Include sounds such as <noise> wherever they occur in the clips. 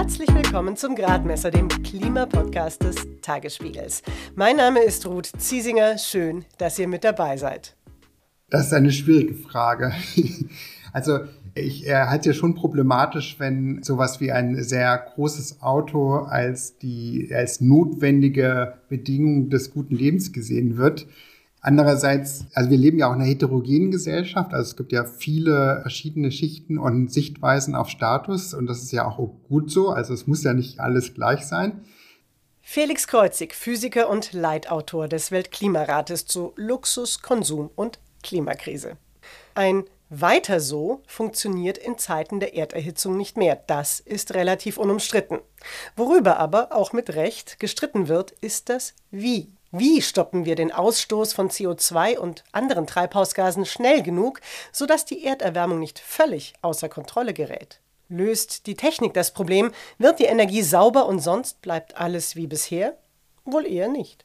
Herzlich willkommen zum Gradmesser, dem Klimapodcast des Tagesspiegels. Mein Name ist Ruth Ziesinger. Schön, dass ihr mit dabei seid. Das ist eine schwierige Frage. <laughs> Also ich äh, halte es schon problematisch, wenn sowas wie ein sehr großes Auto als die als notwendige Bedingung des guten Lebens gesehen wird. Andererseits, also wir leben ja auch in einer heterogenen Gesellschaft, also es gibt ja viele verschiedene Schichten und Sichtweisen auf Status und das ist ja auch gut so, also es muss ja nicht alles gleich sein. Felix Kreuzig, Physiker und Leitautor des Weltklimarates zu Luxus, Konsum und Klimakrise. Ein weiter so funktioniert in Zeiten der Erderhitzung nicht mehr. Das ist relativ unumstritten. Worüber aber auch mit Recht gestritten wird, ist das Wie. Wie stoppen wir den Ausstoß von CO2 und anderen Treibhausgasen schnell genug, sodass die Erderwärmung nicht völlig außer Kontrolle gerät? Löst die Technik das Problem? Wird die Energie sauber und sonst bleibt alles wie bisher? Wohl eher nicht.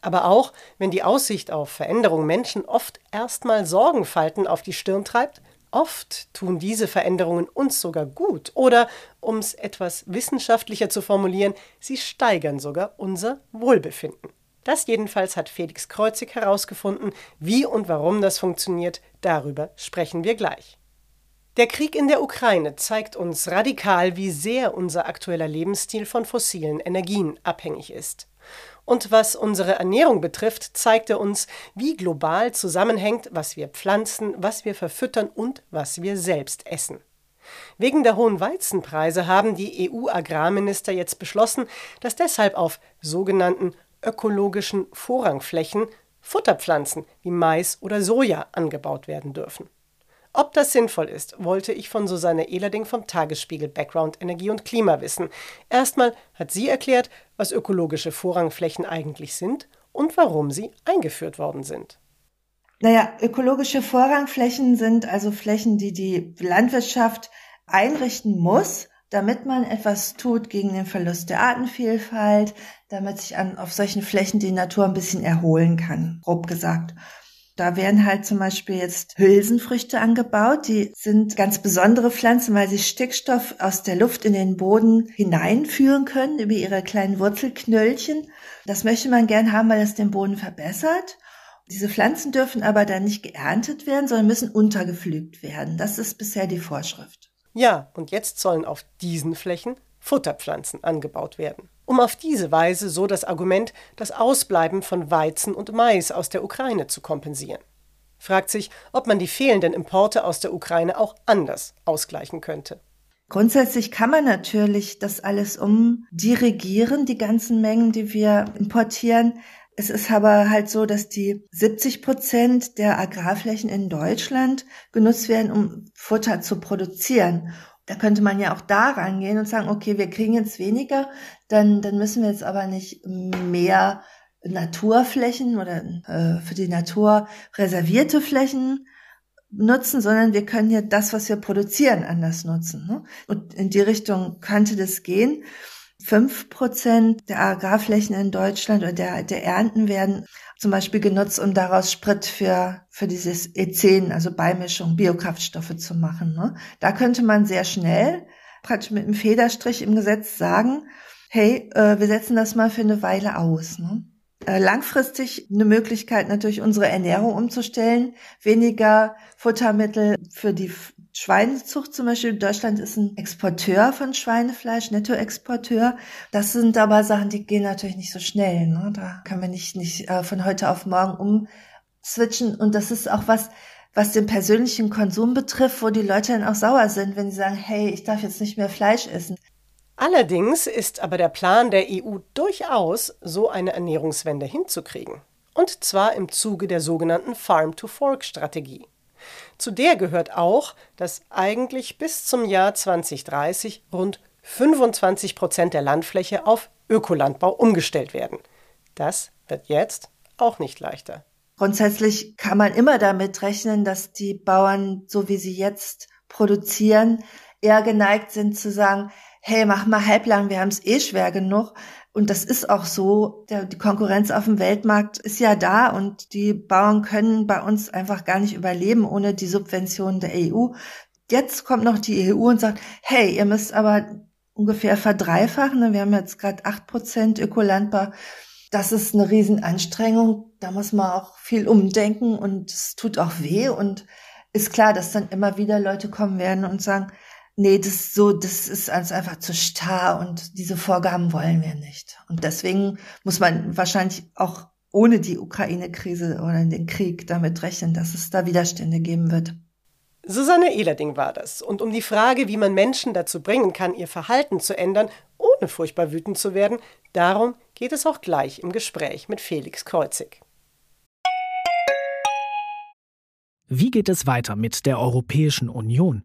Aber auch wenn die Aussicht auf Veränderung Menschen oft erstmal Sorgenfalten auf die Stirn treibt, oft tun diese Veränderungen uns sogar gut oder, um es etwas wissenschaftlicher zu formulieren, sie steigern sogar unser Wohlbefinden. Das jedenfalls hat Felix Kreuzig herausgefunden. Wie und warum das funktioniert, darüber sprechen wir gleich. Der Krieg in der Ukraine zeigt uns radikal, wie sehr unser aktueller Lebensstil von fossilen Energien abhängig ist. Und was unsere Ernährung betrifft, zeigt er uns, wie global zusammenhängt, was wir pflanzen, was wir verfüttern und was wir selbst essen. Wegen der hohen Weizenpreise haben die EU-Agrarminister jetzt beschlossen, dass deshalb auf sogenannten ökologischen Vorrangflächen Futterpflanzen wie Mais oder Soja angebaut werden dürfen. Ob das sinnvoll ist, wollte ich von Susanne Ehlerding vom Tagesspiegel Background Energie und Klima wissen. Erstmal hat sie erklärt, was ökologische Vorrangflächen eigentlich sind und warum sie eingeführt worden sind. Naja, ökologische Vorrangflächen sind also Flächen, die die Landwirtschaft einrichten muss, damit man etwas tut gegen den Verlust der Artenvielfalt, damit sich an, auf solchen Flächen die Natur ein bisschen erholen kann, grob gesagt. Da werden halt zum Beispiel jetzt Hülsenfrüchte angebaut. Die sind ganz besondere Pflanzen, weil sie Stickstoff aus der Luft in den Boden hineinführen können über ihre kleinen Wurzelknöllchen. Das möchte man gern haben, weil es den Boden verbessert. Diese Pflanzen dürfen aber dann nicht geerntet werden, sondern müssen untergepflügt werden. Das ist bisher die Vorschrift. Ja, und jetzt sollen auf diesen Flächen Futterpflanzen angebaut werden um auf diese Weise so das Argument, das Ausbleiben von Weizen und Mais aus der Ukraine zu kompensieren. Fragt sich, ob man die fehlenden Importe aus der Ukraine auch anders ausgleichen könnte. Grundsätzlich kann man natürlich das alles umdirigieren, die ganzen Mengen, die wir importieren. Es ist aber halt so, dass die 70 Prozent der Agrarflächen in Deutschland genutzt werden, um Futter zu produzieren. Da könnte man ja auch da rangehen und sagen, okay, wir kriegen jetzt weniger, dann, dann müssen wir jetzt aber nicht mehr Naturflächen oder äh, für die Natur reservierte Flächen nutzen, sondern wir können ja das, was wir produzieren, anders nutzen. Ne? Und in die Richtung könnte das gehen. Fünf Prozent der Agrarflächen in Deutschland oder der, der Ernten werden zum Beispiel genutzt, um daraus Sprit für, für dieses E10, also Beimischung, Biokraftstoffe zu machen. Ne? Da könnte man sehr schnell, praktisch mit einem Federstrich im Gesetz sagen, hey, äh, wir setzen das mal für eine Weile aus. Ne? Äh, langfristig eine Möglichkeit natürlich unsere Ernährung umzustellen, weniger Futtermittel für die Schweinezucht zum Beispiel. Deutschland ist ein Exporteur von Schweinefleisch, Nettoexporteur. Das sind aber Sachen, die gehen natürlich nicht so schnell. Ne? Da können wir nicht, nicht äh, von heute auf morgen umswitchen. Und das ist auch was, was den persönlichen Konsum betrifft, wo die Leute dann auch sauer sind, wenn sie sagen, hey, ich darf jetzt nicht mehr Fleisch essen. Allerdings ist aber der Plan der EU durchaus, so eine Ernährungswende hinzukriegen. Und zwar im Zuge der sogenannten Farm-to-Fork-Strategie. Zu der gehört auch, dass eigentlich bis zum Jahr 2030 rund 25 Prozent der Landfläche auf Ökolandbau umgestellt werden. Das wird jetzt auch nicht leichter. Grundsätzlich kann man immer damit rechnen, dass die Bauern, so wie sie jetzt produzieren, eher geneigt sind zu sagen, hey, mach mal halblang, wir haben es eh schwer genug. Und das ist auch so. Der, die Konkurrenz auf dem Weltmarkt ist ja da und die Bauern können bei uns einfach gar nicht überleben ohne die Subventionen der EU. Jetzt kommt noch die EU und sagt, hey, ihr müsst aber ungefähr verdreifachen. Ne? Wir haben jetzt gerade acht Prozent Ökolandbau. Das ist eine Riesenanstrengung. Da muss man auch viel umdenken und es tut auch weh. Und ist klar, dass dann immer wieder Leute kommen werden und sagen, nee, das ist so, das ist einfach zu starr und diese Vorgaben wollen wir nicht. Und deswegen muss man wahrscheinlich auch ohne die Ukraine-Krise oder den Krieg damit rechnen, dass es da Widerstände geben wird. Susanne Ehlerding war das. Und um die Frage, wie man Menschen dazu bringen kann, ihr Verhalten zu ändern, ohne furchtbar wütend zu werden, darum geht es auch gleich im Gespräch mit Felix Kreuzig. Wie geht es weiter mit der Europäischen Union?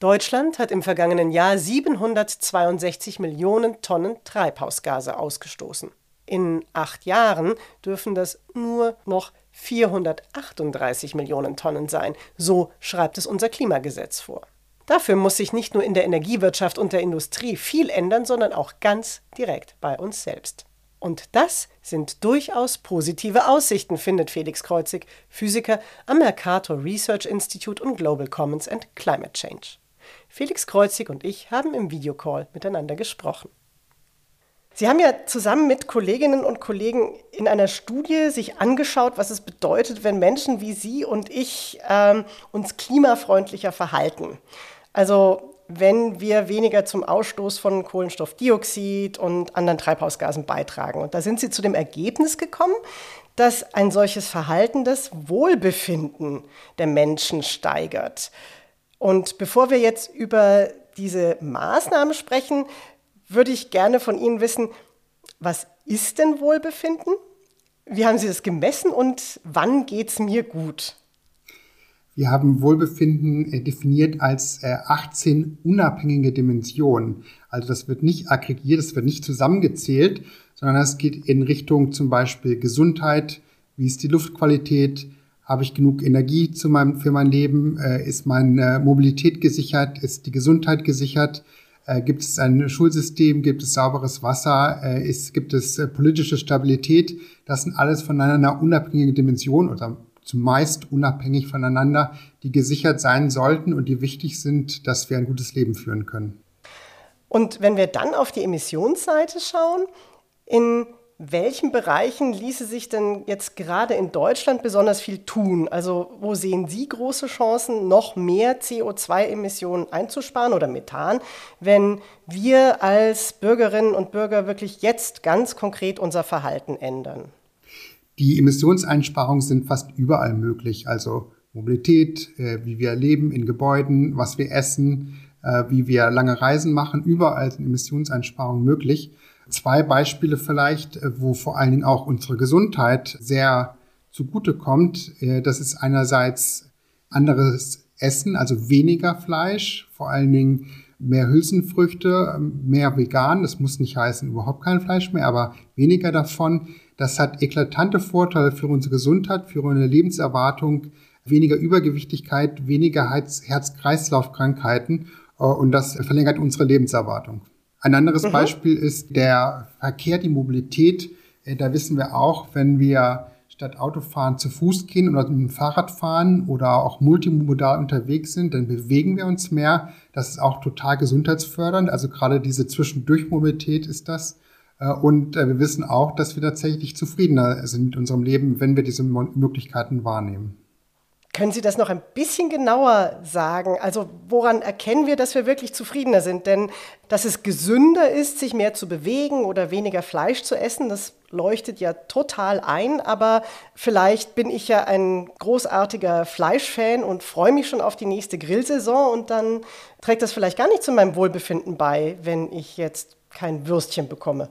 Deutschland hat im vergangenen Jahr 762 Millionen Tonnen Treibhausgase ausgestoßen. In acht Jahren dürfen das nur noch 438 Millionen Tonnen sein, so schreibt es unser Klimagesetz vor. Dafür muss sich nicht nur in der Energiewirtschaft und der Industrie viel ändern, sondern auch ganz direkt bei uns selbst. Und das sind durchaus positive Aussichten, findet Felix Kreuzig, Physiker am Mercator Research Institute und Global Commons and Climate Change. Felix Kreuzig und ich haben im Videocall miteinander gesprochen. Sie haben ja zusammen mit Kolleginnen und Kollegen in einer Studie sich angeschaut, was es bedeutet, wenn Menschen wie Sie und ich ähm, uns klimafreundlicher verhalten. Also wenn wir weniger zum Ausstoß von Kohlenstoffdioxid und anderen Treibhausgasen beitragen. Und da sind Sie zu dem Ergebnis gekommen, dass ein solches Verhalten das Wohlbefinden der Menschen steigert. Und bevor wir jetzt über diese Maßnahmen sprechen, würde ich gerne von Ihnen wissen, was ist denn Wohlbefinden? Wie haben Sie das gemessen und wann geht es mir gut? Wir haben Wohlbefinden äh, definiert als 18 äh, unabhängige Dimensionen. Also das wird nicht aggregiert, das wird nicht zusammengezählt, sondern es geht in Richtung zum Beispiel Gesundheit, wie ist die Luftqualität, habe ich genug Energie zu meinem, für mein Leben? Äh, ist meine Mobilität gesichert? Ist die Gesundheit gesichert? Äh, gibt es ein Schulsystem? Gibt es sauberes Wasser? Äh, ist, gibt es äh, politische Stabilität? Das sind alles voneinander unabhängige Dimensionen oder zumeist unabhängig voneinander, die gesichert sein sollten und die wichtig sind, dass wir ein gutes Leben führen können. Und wenn wir dann auf die Emissionsseite schauen, in welchen Bereichen ließe sich denn jetzt gerade in Deutschland besonders viel tun? Also wo sehen Sie große Chancen, noch mehr CO2-Emissionen einzusparen oder Methan, wenn wir als Bürgerinnen und Bürger wirklich jetzt ganz konkret unser Verhalten ändern? Die Emissionseinsparungen sind fast überall möglich. Also Mobilität, äh, wie wir leben in Gebäuden, was wir essen, äh, wie wir lange Reisen machen, überall sind Emissionseinsparungen möglich. Zwei Beispiele vielleicht, äh, wo vor allen Dingen auch unsere Gesundheit sehr zugute kommt. Äh, das ist einerseits anderes Essen, also weniger Fleisch, vor allen Dingen mehr Hülsenfrüchte, ähm, mehr vegan. Das muss nicht heißen überhaupt kein Fleisch mehr, aber weniger davon. Das hat eklatante Vorteile für unsere Gesundheit, für unsere Lebenserwartung, weniger Übergewichtigkeit, weniger Herz-Kreislauf-Krankheiten äh, und das verlängert unsere Lebenserwartung. Ein anderes mhm. Beispiel ist der Verkehr, die Mobilität. Äh, da wissen wir auch, wenn wir statt Autofahren zu Fuß gehen oder mit dem Fahrrad fahren oder auch multimodal unterwegs sind, dann bewegen wir uns mehr. Das ist auch total gesundheitsfördernd. Also gerade diese Zwischendurchmobilität ist das. Äh, und äh, wir wissen auch, dass wir tatsächlich zufriedener sind mit unserem Leben, wenn wir diese Möglichkeiten wahrnehmen. Können Sie das noch ein bisschen genauer sagen? Also woran erkennen wir, dass wir wirklich zufriedener sind? Denn dass es gesünder ist, sich mehr zu bewegen oder weniger Fleisch zu essen, das leuchtet ja total ein. Aber vielleicht bin ich ja ein großartiger Fleischfan und freue mich schon auf die nächste Grillsaison und dann trägt das vielleicht gar nicht zu meinem Wohlbefinden bei, wenn ich jetzt kein Würstchen bekomme.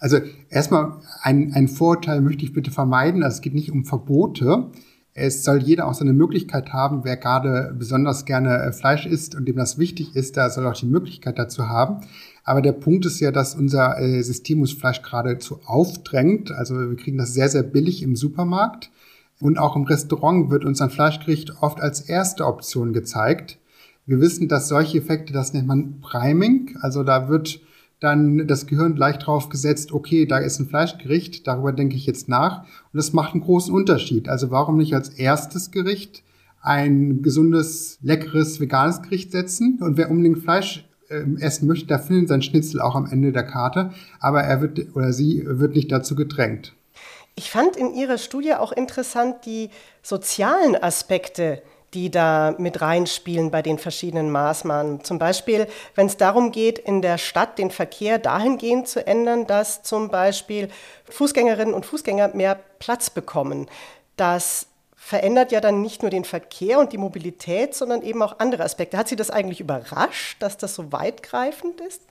Also erstmal ein, ein Vorurteil möchte ich bitte vermeiden. Also es geht nicht um Verbote Es soll jeder auch seine Möglichkeit haben, wer gerade besonders gerne äh, Fleisch isst und dem das wichtig ist, der soll auch die Möglichkeit dazu haben. Aber der Punkt ist ja, dass unser äh, System uns Fleisch geradezu aufdrängt. Also wir kriegen das sehr, sehr billig im Supermarkt. Und auch im Restaurant wird uns ein Fleischgericht oft als erste Option gezeigt. Wir wissen, dass solche Effekte, das nennt man Priming. Also da wird dann das Gehirn gleich drauf gesetzt, okay, da ist ein Fleischgericht, darüber denke ich jetzt nach. Und das macht einen großen Unterschied. Also warum nicht als erstes Gericht ein gesundes, leckeres, veganes Gericht setzen? Und wer unbedingt Fleisch äh, essen möchte, der findet sein Schnitzel auch am Ende der Karte. Aber er wird oder sie wird nicht dazu gedrängt. Ich fand in Ihrer Studie auch interessant die sozialen Aspekte, die da mit reinspielen bei den verschiedenen Maßnahmen. Zum Beispiel, wenn es darum geht, in der Stadt den Verkehr dahingehend zu ändern, dass zum Beispiel Fußgängerinnen und Fußgänger mehr Platz bekommen. Das verändert ja dann nicht nur den Verkehr und die Mobilität, sondern eben auch andere Aspekte. Hat Sie das eigentlich überrascht, dass das so weitgreifend ist?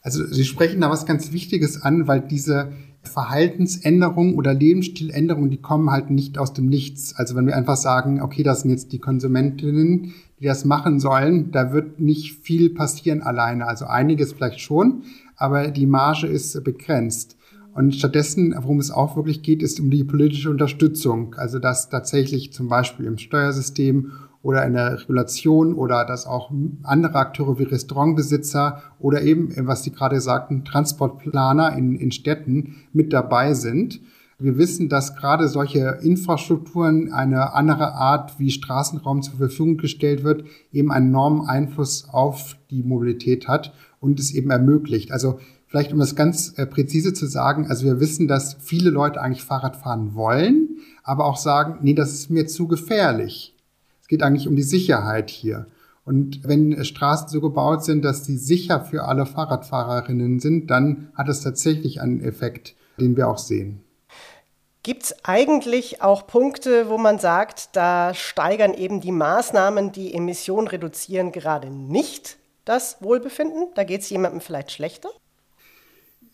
Also Sie sprechen da was ganz Wichtiges an, weil diese Verhaltensänderungen oder Lebensstiländerungen, die kommen halt nicht aus dem Nichts. Also wenn wir einfach sagen, okay, das sind jetzt die Konsumentinnen, die das machen sollen, da wird nicht viel passieren alleine. Also einiges vielleicht schon, aber die Marge ist begrenzt. Und stattdessen, worum es auch wirklich geht, ist um die politische Unterstützung. Also dass tatsächlich zum Beispiel im Steuersystem oder in der Regulation oder dass auch andere Akteure wie Restaurantbesitzer oder eben, was Sie gerade sagten, Transportplaner in, in Städten mit dabei sind. Wir wissen, dass gerade solche Infrastrukturen, eine andere Art, wie Straßenraum zur Verfügung gestellt wird, eben einen enormen Einfluss auf die Mobilität hat und es eben ermöglicht. Also vielleicht um das ganz äh, präzise zu sagen, also wir wissen, dass viele Leute eigentlich Fahrrad fahren wollen, aber auch sagen, nee, das ist mir zu gefährlich. Es geht eigentlich um die Sicherheit hier. Und wenn Straßen so gebaut sind, dass sie sicher für alle Fahrradfahrerinnen sind, dann hat es tatsächlich einen Effekt, den wir auch sehen. Gibt es eigentlich auch Punkte, wo man sagt, da steigern eben die Maßnahmen, die Emissionen reduzieren, gerade nicht das Wohlbefinden? Da geht es jemandem vielleicht schlechter?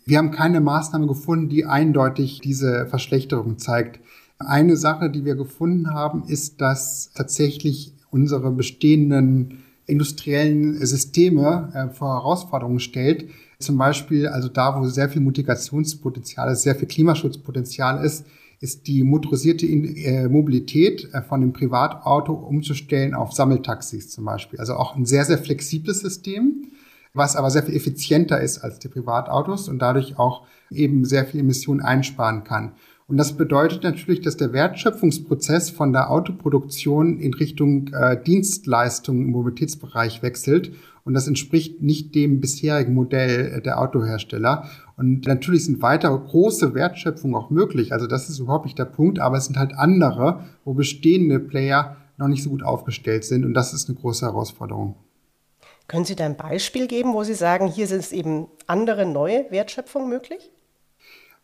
Wir haben keine Maßnahme gefunden, die eindeutig diese Verschlechterung zeigt. Eine Sache, die wir gefunden haben, ist, dass tatsächlich unsere bestehenden industriellen Systeme äh, vor Herausforderungen stellt. Zum Beispiel, also da, wo sehr viel Mitigationspotenzial ist, sehr viel Klimaschutzpotenzial ist, ist die motorisierte äh, Mobilität äh, von dem Privatauto umzustellen auf Sammeltaxis zum Beispiel. Also auch ein sehr, sehr flexibles System, was aber sehr viel effizienter ist als die Privatautos und dadurch auch eben sehr viel Emissionen einsparen kann. Und das bedeutet natürlich, dass der Wertschöpfungsprozess von der Autoproduktion in Richtung äh, Dienstleistungen im Mobilitätsbereich wechselt. Und das entspricht nicht dem bisherigen Modell der Autohersteller. Und natürlich sind weitere große Wertschöpfungen auch möglich. Also das ist überhaupt nicht der Punkt, aber es sind halt andere, wo bestehende Player noch nicht so gut aufgestellt sind. Und das ist eine große Herausforderung. Können Sie da ein Beispiel geben, wo Sie sagen, hier sind es eben andere neue Wertschöpfungen möglich?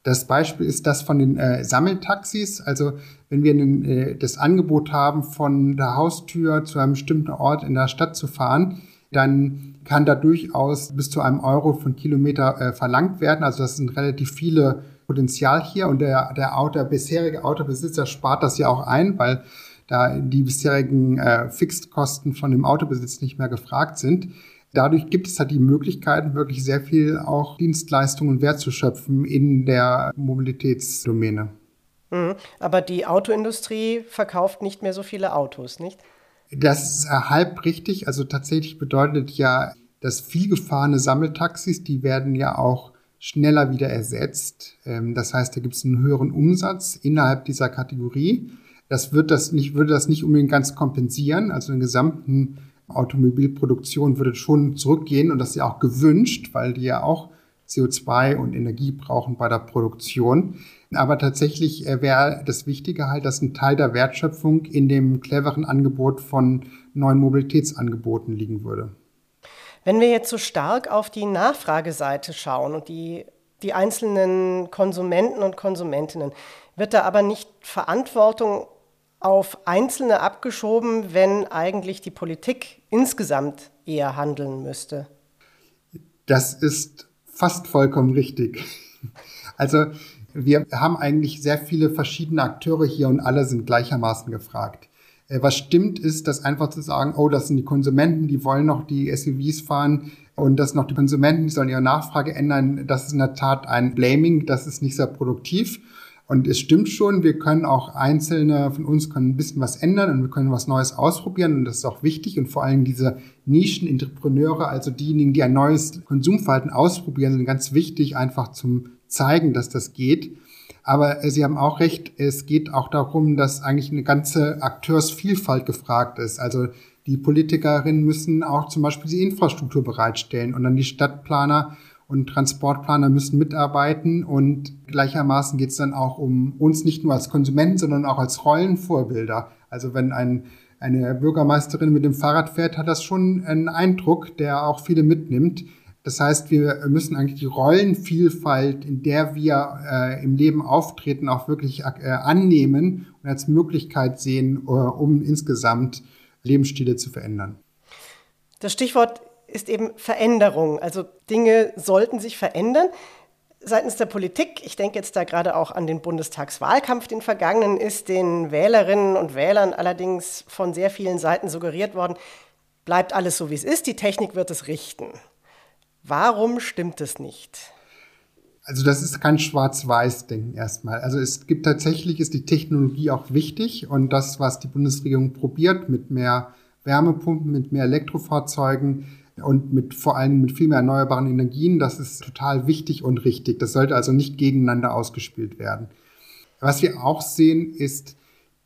Das Beispiel ist das von den äh, Sammeltaxis. Also wenn wir einen, äh, das Angebot haben, von der Haustür zu einem bestimmten Ort in der Stadt zu fahren, dann kann da durchaus bis zu einem Euro von Kilometer äh, verlangt werden. Also das sind relativ viele Potenzial hier und der, der, Auto, der bisherige Autobesitzer spart das ja auch ein, weil da die bisherigen äh, Fixkosten von dem Autobesitz nicht mehr gefragt sind. Dadurch gibt es halt die Möglichkeiten, wirklich sehr viel auch Dienstleistungen und Wert zu schöpfen in der Mobilitätsdomäne. Mhm. Aber die Autoindustrie verkauft nicht mehr so viele Autos, nicht? Das ist halb richtig. Also tatsächlich bedeutet ja, dass viel gefahrene Sammeltaxis, die werden ja auch schneller wieder ersetzt. Ähm, das heißt, da gibt es einen höheren Umsatz innerhalb dieser Kategorie. Das wird das nicht, würde das nicht unbedingt ganz kompensieren. Also den gesamten Automobilproduktion würde schon zurückgehen und das ist ja auch gewünscht, weil die ja auch CO2 und Energie brauchen bei der Produktion. Aber tatsächlich äh, wäre das Wichtige halt, dass ein Teil der Wertschöpfung in dem cleveren Angebot von neuen Mobilitätsangeboten liegen würde. Wenn wir jetzt so stark auf die Nachfrageseite schauen und die, die einzelnen Konsumenten und Konsumentinnen, wird da aber nicht Verantwortung auf Einzelne abgeschoben, wenn eigentlich die Politik insgesamt eher handeln müsste? Das ist fast vollkommen richtig. Also Wir haben eigentlich sehr viele verschiedene Akteure hier und alle sind gleichermaßen gefragt. Äh, was stimmt, ist, dass einfach zu sagen, oh, das sind die Konsumenten, die wollen noch die SUVs fahren und dass noch die Konsumenten, die sollen ihre Nachfrage ändern, das ist in der Tat ein Blaming, das ist nicht sehr produktiv. Und es stimmt schon, wir können auch einzelne von uns können ein bisschen was ändern und wir können was Neues ausprobieren und das ist auch wichtig und vor allem diese Nischen-Entrepreneure, also diejenigen, die ein neues Konsumverhalten ausprobieren, sind ganz wichtig, einfach zum zeigen, dass das geht. Aber äh, Sie haben auch recht, es geht auch darum, dass eigentlich eine ganze Akteursvielfalt gefragt ist. Also die Politikerinnen müssen auch zum Beispiel die Infrastruktur bereitstellen und dann die Stadtplaner und Transportplaner müssen mitarbeiten und gleichermaßen geht es dann auch um uns nicht nur als Konsumenten, sondern auch als Rollenvorbilder. Also wenn ein, eine Bürgermeisterin mit dem Fahrrad fährt, hat das schon einen Eindruck, der auch viele mitnimmt. Das heißt, wir müssen eigentlich die Rollenvielfalt, in der wir äh, im Leben auftreten, auch wirklich äh, annehmen und als Möglichkeit sehen, äh, um insgesamt Lebensstile zu verändern. Das Stichwort ist eben Veränderung. Also Dinge sollten sich verändern. Seitens der Politik, ich denke jetzt da gerade auch an den Bundestagswahlkampf, den vergangenen ist, den Wählerinnen und Wählern allerdings von sehr vielen Seiten suggeriert worden, bleibt alles so, wie es ist, die Technik wird es richten. Warum stimmt es nicht? Also das ist kein Schwarz-Weiß-Denken erstmal. Also es gibt tatsächlich, ist die Technologie auch wichtig und das, was die Bundesregierung probiert mit mehr Wärmepumpen, mit mehr Elektrofahrzeugen, und mit vor allem mit viel mehr erneuerbaren Energien. Das ist total wichtig und richtig. Das sollte also nicht gegeneinander ausgespielt werden. Was wir auch sehen, ist,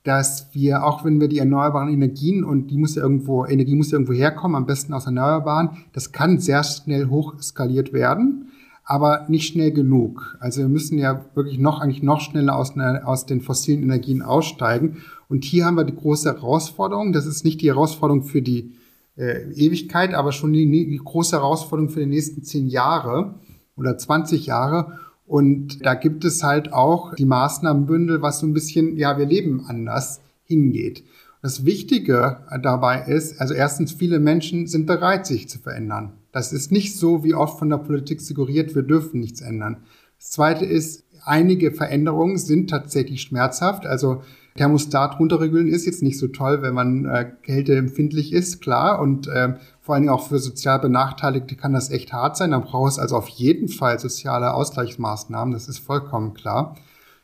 dass wir, auch wenn wir die erneuerbaren Energien und die muss ja irgendwo, Energie muss ja irgendwo herkommen, am besten aus Erneuerbaren, das kann sehr schnell hochskaliert werden, aber nicht schnell genug. Also wir müssen ja wirklich noch, eigentlich noch schneller aus, aus den fossilen Energien aussteigen. Und hier haben wir die große Herausforderung. Das ist nicht die Herausforderung für die äh, Ewigkeit, aber schon die, die große Herausforderung für die nächsten zehn Jahre oder 20 Jahre. Und da gibt es halt auch die Maßnahmenbündel, was so ein bisschen, ja, wir leben anders hingeht. Das Wichtige dabei ist, also erstens, viele Menschen sind bereit, sich zu verändern. Das ist nicht so, wie oft von der Politik suggeriert, wir dürfen nichts ändern. Das Zweite ist, einige Veränderungen sind tatsächlich schmerzhaft. Also Thermostat runterregeln ist jetzt nicht so toll, wenn man äh, kälteempfindlich ist, klar. Und äh, vor allen Dingen auch für sozial Benachteiligte kann das echt hart sein. Dann braucht es also auf jeden Fall soziale Ausgleichsmaßnahmen, das ist vollkommen klar.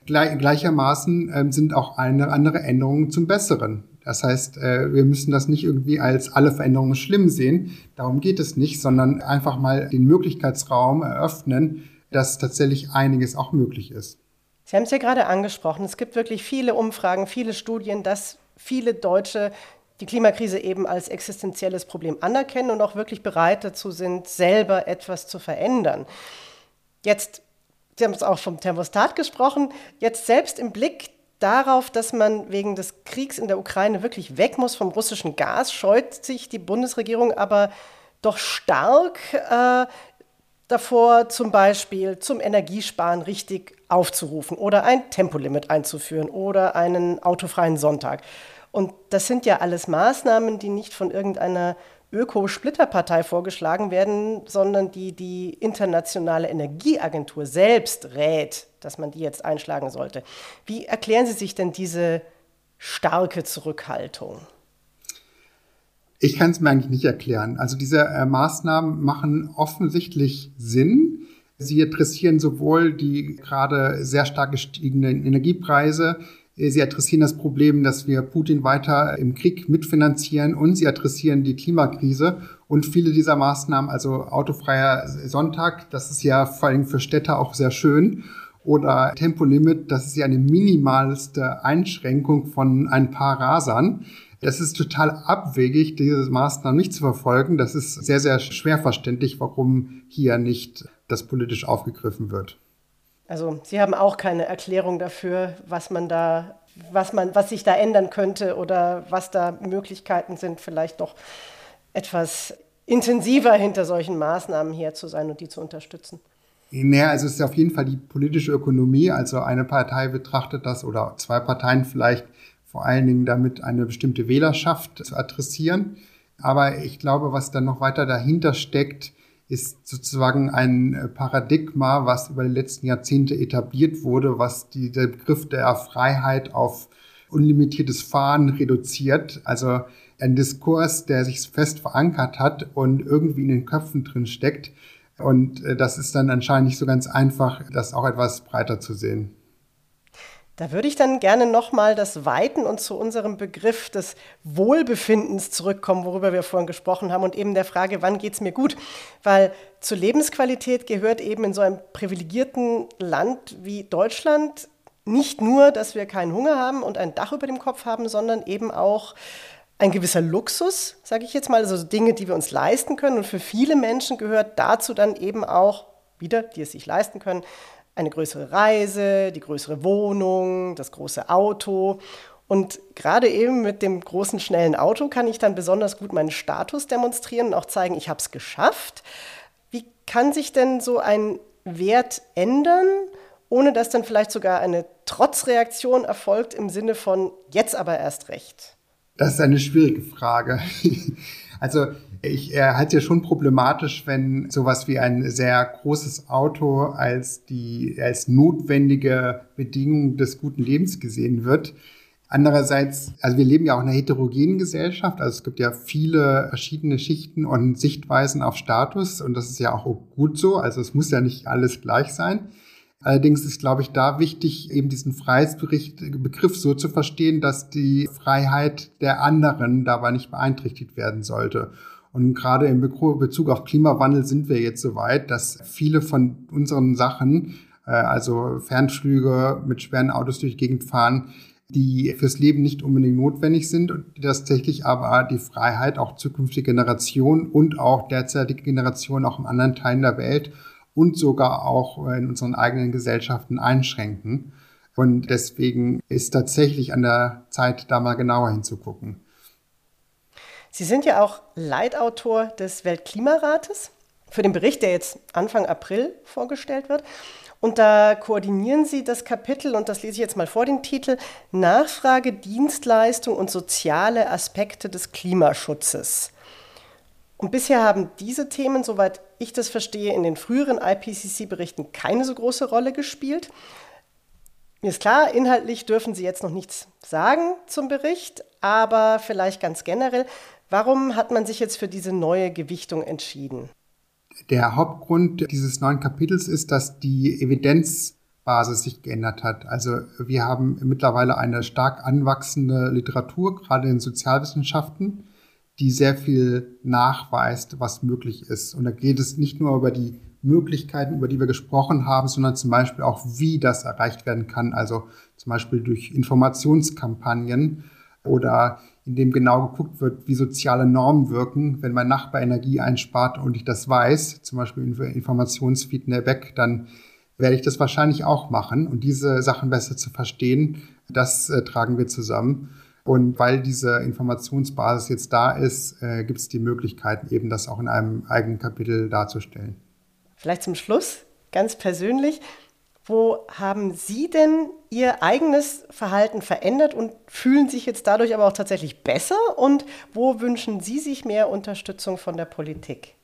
Gleich, gleichermaßen äh, sind auch eine, andere Änderungen zum Besseren. Das heißt, äh, wir müssen das nicht irgendwie als alle Veränderungen schlimm sehen. Darum geht es nicht, sondern einfach mal den Möglichkeitsraum eröffnen, dass tatsächlich einiges auch möglich ist. Sie haben es ja gerade angesprochen, es gibt wirklich viele Umfragen, viele Studien, dass viele Deutsche die Klimakrise eben als existenzielles Problem anerkennen und auch wirklich bereit dazu sind, selber etwas zu verändern. Jetzt, Sie haben es auch vom Thermostat gesprochen, jetzt selbst im Blick darauf, dass man wegen des Kriegs in der Ukraine wirklich weg muss vom russischen Gas, scheut sich die Bundesregierung aber doch stark äh, davor, zum Beispiel zum Energiesparen richtig aufzurufen oder ein Tempolimit einzuführen oder einen autofreien Sonntag. Und das sind ja alles Maßnahmen, die nicht von irgendeiner Öko-Splitterpartei vorgeschlagen werden, sondern die die Internationale Energieagentur selbst rät, dass man die jetzt einschlagen sollte. Wie erklären Sie sich denn diese starke Zurückhaltung? Ich kann es mir eigentlich nicht erklären. Also diese äh, Maßnahmen machen offensichtlich Sinn. Sie adressieren sowohl die gerade sehr stark gestiegenen Energiepreise, Sie adressieren das Problem, dass wir Putin weiter im Krieg mitfinanzieren und sie adressieren die Klimakrise und viele dieser Maßnahmen, also autofreier Sonntag, das ist ja vor allem für Städte auch sehr schön oder Tempolimit, das ist ja eine minimalste Einschränkung von ein paar Rasern. Das ist total abwegig, diese Maßnahmen nicht zu verfolgen. Das ist sehr, sehr schwer verständlich, warum hier nicht das politisch aufgegriffen wird. Also Sie haben auch keine Erklärung dafür, was man da, was man, was sich da ändern könnte oder was da Möglichkeiten sind, vielleicht doch etwas intensiver hinter solchen Maßnahmen her zu sein und die zu unterstützen. Naja, also es ist auf jeden Fall die politische Ökonomie. Also eine Partei betrachtet das oder zwei Parteien vielleicht vor allen Dingen damit eine bestimmte Wählerschaft zu adressieren. Aber ich glaube, was dann noch weiter dahinter steckt, ist sozusagen ein Paradigma, was über die letzten Jahrzehnte etabliert wurde, was die, der Begriff der Freiheit auf unlimitiertes Fahren reduziert. Also ein Diskurs, der sich fest verankert hat und irgendwie in den Köpfen drin steckt. Und äh, das ist dann anscheinend nicht so ganz einfach, das auch etwas breiter zu sehen. Da würde ich dann gerne nochmal das Weiten und zu unserem Begriff des Wohlbefindens zurückkommen, worüber wir vorhin gesprochen haben, und eben der Frage, wann geht es mir gut? Weil zur Lebensqualität gehört eben in so einem privilegierten Land wie Deutschland nicht nur, dass wir keinen Hunger haben und ein Dach über dem Kopf haben, sondern eben auch ein gewisser Luxus, sage ich jetzt mal, also Dinge, die wir uns leisten können. Und für viele Menschen gehört dazu dann eben auch, wieder, die es sich leisten können, eine größere Reise, die größere Wohnung, das große Auto. Und gerade eben mit dem großen, schnellen Auto kann ich dann besonders gut meinen Status demonstrieren und auch zeigen, ich habe es geschafft. Wie kann sich denn so ein Wert ändern, ohne dass dann vielleicht sogar eine Trotzreaktion erfolgt im Sinne von jetzt aber erst recht? Das ist eine schwierige Frage. Also ich äh, halte ja schon problematisch, wenn sowas wie ein sehr großes Auto als die als notwendige Bedingung des guten Lebens gesehen wird. Andererseits, also wir leben ja auch in einer heterogenen Gesellschaft, also es gibt ja viele verschiedene Schichten und Sichtweisen auf Status und das ist ja auch gut so, also es muss ja nicht alles gleich sein. Allerdings ist, glaube ich, da wichtig, eben diesen Freiheitsbegriff so zu verstehen, dass die Freiheit der anderen dabei nicht beeinträchtigt werden sollte. Und gerade in Bezug auf Klimawandel sind wir jetzt so weit, dass viele von unseren Sachen, äh, also Fernflüge mit schweren Autos durch die Gegend fahren, die fürs Leben nicht unbedingt notwendig sind und die tatsächlich aber die Freiheit auch zukünftige Generationen und auch derzeitige Generationen auch in anderen Teilen der Welt und sogar auch in unseren eigenen Gesellschaften einschränken. Und deswegen ist tatsächlich an der Zeit, da mal genauer hinzugucken. Sie sind ja auch Leitautor des Weltklimarates für den Bericht, der jetzt Anfang April vorgestellt wird. Und da koordinieren Sie das Kapitel, und das lese ich jetzt mal vor den Titel, Nachfrage, Dienstleistung und soziale Aspekte des Klimaschutzes. Und bisher haben diese Themen, soweit ich das verstehe, in den früheren IPCC-Berichten keine so große Rolle gespielt. Mir ist klar, inhaltlich dürfen Sie jetzt noch nichts sagen zum Bericht, aber vielleicht ganz generell, Warum hat man sich jetzt für diese neue Gewichtung entschieden? Der Hauptgrund dieses neuen Kapitels ist, dass die Evidenzbasis sich geändert hat. Also wir haben mittlerweile eine stark anwachsende Literatur, gerade in Sozialwissenschaften, die sehr viel nachweist, was möglich ist. Und da geht es nicht nur über die Möglichkeiten, über die wir gesprochen haben, sondern zum Beispiel auch, wie das erreicht werden kann. Also zum Beispiel durch Informationskampagnen oder in dem genau geguckt wird, wie soziale Normen wirken. Wenn mein Nachbar Energie einspart und ich das weiß, zum Beispiel Informationsfeed in dann werde ich das wahrscheinlich auch machen. Und diese Sachen besser zu verstehen, das äh, tragen wir zusammen. Und weil diese Informationsbasis jetzt da ist, äh, gibt es die Möglichkeit, eben das auch in einem eigenen Kapitel darzustellen. Vielleicht zum Schluss, ganz persönlich, wo haben Sie denn Ihr eigenes Verhalten verändert und fühlen sich jetzt dadurch aber auch tatsächlich besser? Und wo wünschen Sie sich mehr Unterstützung von der Politik?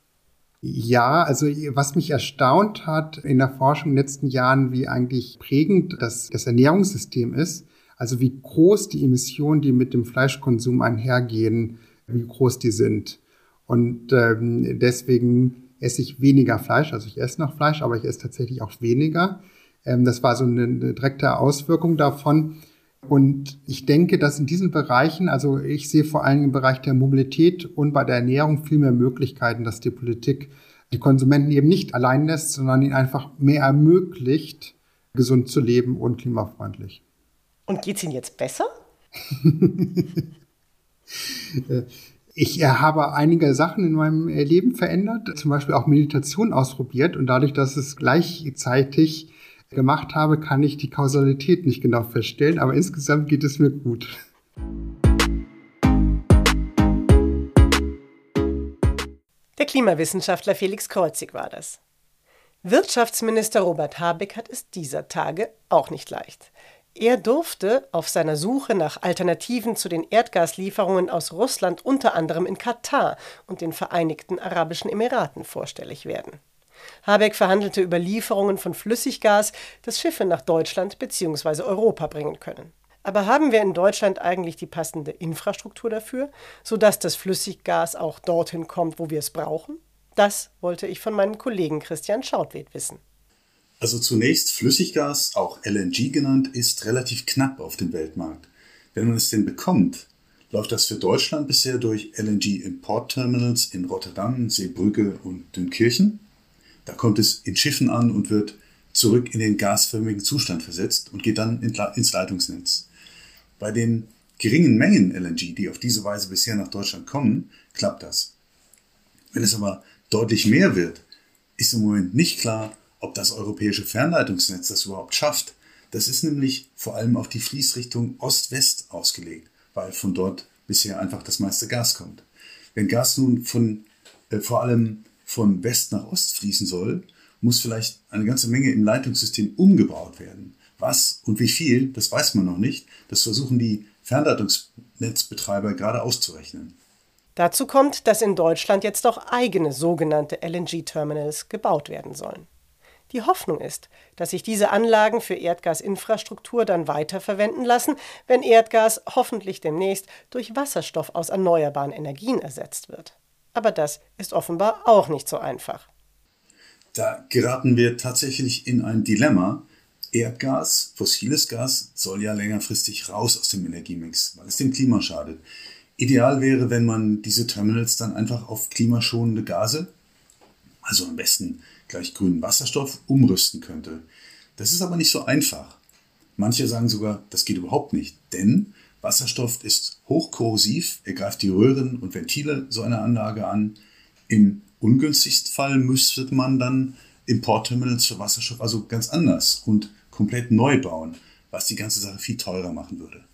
Ja, also was mich erstaunt hat in der Forschung in den letzten Jahren, wie eigentlich prägend das, das Ernährungssystem ist, also wie groß die Emissionen, die mit dem Fleischkonsum einhergehen, wie groß die sind. Und ähm, deswegen esse ich weniger Fleisch, also ich esse noch Fleisch, aber ich esse tatsächlich auch weniger. Ähm, das war so eine, eine direkte Auswirkung davon. Und ich denke, dass in diesen Bereichen, also ich sehe vor allem im Bereich der Mobilität und bei der Ernährung viel mehr Möglichkeiten, dass die Politik die Konsumenten eben nicht allein lässt, sondern ihnen einfach mehr ermöglicht, gesund zu leben und klimafreundlich. Und geht es Ihnen jetzt besser? <laughs> Ich äh, habe einige Sachen in meinem äh, Leben verändert, zum Beispiel auch Meditation ausprobiert und dadurch, dass es gleichzeitig gemacht habe, kann ich die Kausalität nicht genau feststellen, aber insgesamt geht es mir gut. Der Klimawissenschaftler Felix Kreuzig war das. Wirtschaftsminister Robert Habeck hat es dieser Tage auch nicht leicht. Er durfte auf seiner Suche nach Alternativen zu den Erdgaslieferungen aus Russland unter anderem in Katar und den Vereinigten Arabischen Emiraten vorstellig werden. Habeck verhandelte über Lieferungen von Flüssiggas, das Schiffe nach Deutschland bzw. Europa bringen können. Aber haben wir in Deutschland eigentlich die passende Infrastruktur dafür, sodass das Flüssiggas auch dorthin kommt, wo wir es brauchen? Das wollte ich von meinem Kollegen Christian Schautwed wissen. Also zunächst, Flüssiggas, auch LNG genannt, ist relativ knapp auf dem Weltmarkt. Wenn man es denn bekommt, läuft das für Deutschland bisher durch LNG-Importterminals in Rotterdam, Seebrügge und Dünkirchen. Da kommt es in Schiffen an und wird zurück in den gasförmigen Zustand versetzt und geht dann ins Leitungsnetz. Bei den geringen Mengen LNG, die auf diese Weise bisher nach Deutschland kommen, klappt das. Wenn es aber deutlich mehr wird, ist im Moment nicht klar, ob das europäische Fernleitungsnetz das überhaupt schafft. Das ist nämlich vor allem auf die Fließrichtung Ost-West ausgelegt, weil von dort bisher einfach das meiste Gas kommt. Wenn Gas nun von, äh, vor allem von West nach Ost fließen soll, muss vielleicht eine ganze Menge im Leitungssystem umgebaut werden. Was und wie viel, das weiß man noch nicht. Das versuchen die Fernleitungsnetzbetreiber gerade auszurechnen. Dazu kommt, dass in Deutschland jetzt auch eigene sogenannte LNG-Terminals gebaut werden sollen. Die Hoffnung ist, dass sich diese Anlagen für Erdgasinfrastruktur dann weiterverwenden lassen, wenn Erdgas hoffentlich demnächst durch Wasserstoff aus erneuerbaren Energien ersetzt wird. Aber das ist offenbar auch nicht so einfach. Da geraten wir tatsächlich in ein Dilemma. Erdgas, fossiles Gas, soll ja längerfristig raus aus dem Energiemix, weil es dem Klima schadet. Ideal wäre, wenn man diese Terminals dann einfach auf klimaschonende Gase, also am besten gleich grünen Wasserstoff, umrüsten könnte. Das ist aber nicht so einfach. Manche sagen sogar, das geht überhaupt nicht, denn Wasserstoff ist hochkorrosiv, er greift die Röhren und Ventile so einer Anlage an. Im ungünstigsten Fall müsste man dann Importterminals für Wasserstoff also ganz anders und komplett neu bauen, was die ganze Sache viel teurer machen würde.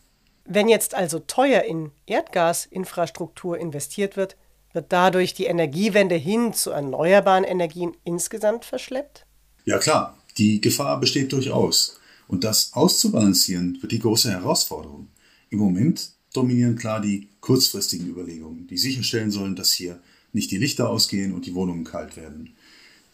Wenn jetzt also teuer in Erdgasinfrastruktur investiert wird, wird dadurch die Energiewende hin zu erneuerbaren Energien insgesamt verschleppt? Ja klar, die Gefahr besteht durchaus. Und das auszubalancieren wird die große Herausforderung. Im Moment dominieren klar die kurzfristigen Überlegungen, die sicherstellen sollen, dass hier nicht die Lichter ausgehen und die Wohnungen kalt werden.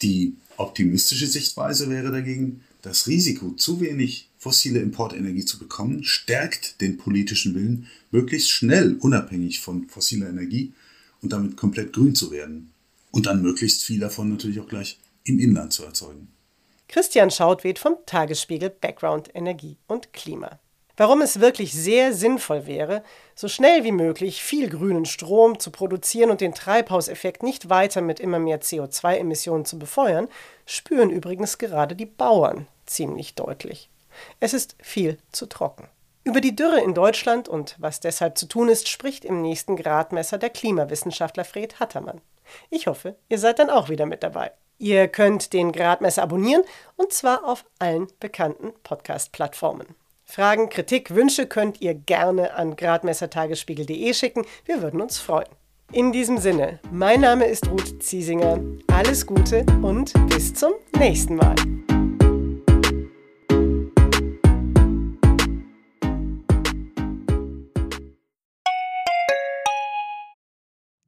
Die optimistische Sichtweise wäre dagegen, das Risiko, zu wenig fossile Importenergie zu bekommen, stärkt den politischen Willen, möglichst schnell unabhängig von fossiler Energie und damit komplett grün zu werden. Und dann möglichst viel davon natürlich auch gleich im Inland zu erzeugen. Christian Schautwed vom Tagesspiegel Background Energie und Klima. Warum es wirklich sehr sinnvoll wäre, so schnell wie möglich viel grünen Strom zu produzieren und den Treibhauseffekt nicht weiter mit immer mehr CO2-Emissionen zu befeuern, spüren übrigens gerade die Bauern ziemlich deutlich. Es ist viel zu trocken. Über die Dürre in Deutschland und was deshalb zu tun ist, spricht im nächsten Gradmesser der Klimawissenschaftler Fred Hattermann. Ich hoffe, ihr seid dann auch wieder mit dabei. Ihr könnt den Gradmesser abonnieren und zwar auf allen bekannten Podcast-Plattformen. Fragen, Kritik, Wünsche könnt ihr gerne an gradmessertagesspiegel.de schicken. Wir würden uns freuen. In diesem Sinne, mein Name ist Ruth Ziesinger. Alles Gute und bis zum nächsten Mal.